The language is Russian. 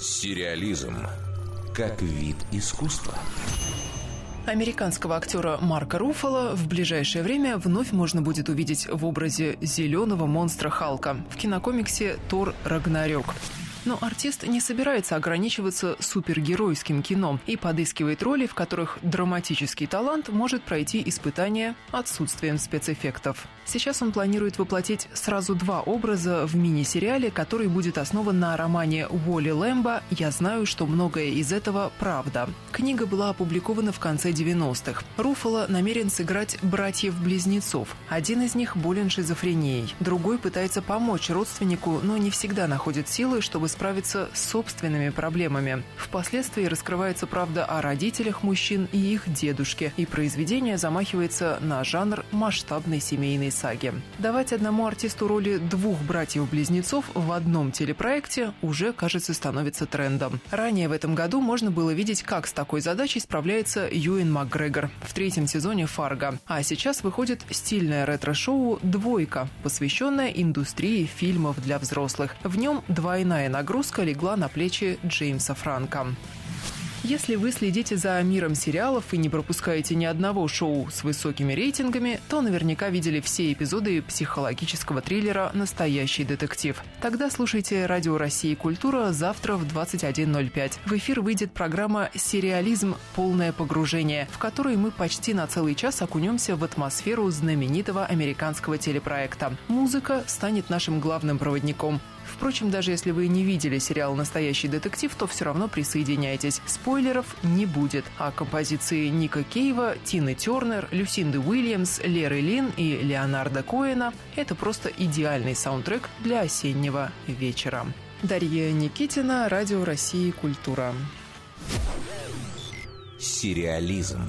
Сериализм как вид искусства. Американского актера Марка Руффало в ближайшее время вновь можно будет увидеть в образе зеленого монстра Халка в кинокомиксе «Тор Рагнарёк». Но артист не собирается ограничиваться супергеройским кино и подыскивает роли, в которых драматический талант может пройти испытание отсутствием спецэффектов. Сейчас он планирует воплотить сразу два образа в мини-сериале, который будет основан на романе Уолли Лэмбо «Я знаю, что многое из этого правда». Книга была опубликована в конце 90-х. Руфало намерен сыграть братьев-близнецов. Один из них болен шизофренией, другой пытается помочь родственнику, но не всегда находит силы, чтобы справиться с собственными проблемами. Впоследствии раскрывается правда о родителях мужчин и их дедушке, и произведение замахивается на жанр масштабной семейной саги. Давать одному артисту роли двух братьев-близнецов в одном телепроекте уже, кажется, становится трендом. Ранее в этом году можно было видеть, как с такой задачей справляется Юэн Макгрегор в третьем сезоне «Фарго». А сейчас выходит стильное ретро-шоу «Двойка», посвященное индустрии фильмов для взрослых. В нем двойная нагрузка легла на плечи Джеймса Франка. Если вы следите за миром сериалов и не пропускаете ни одного шоу с высокими рейтингами, то наверняка видели все эпизоды психологического триллера «Настоящий детектив». Тогда слушайте «Радио России. Культура» завтра в 21.05. В эфир выйдет программа «Сериализм. Полное погружение», в которой мы почти на целый час окунемся в атмосферу знаменитого американского телепроекта. Музыка станет нашим главным проводником. Впрочем, даже если вы не видели сериал «Настоящий детектив», то все равно присоединяйтесь. Спойлеров не будет. А композиции Ника Кейва, Тины Тернер, Люсинды Уильямс, Леры Лин и Леонарда Коэна – это просто идеальный саундтрек для осеннего вечера. Дарья Никитина, Радио России «Культура». Сериализм.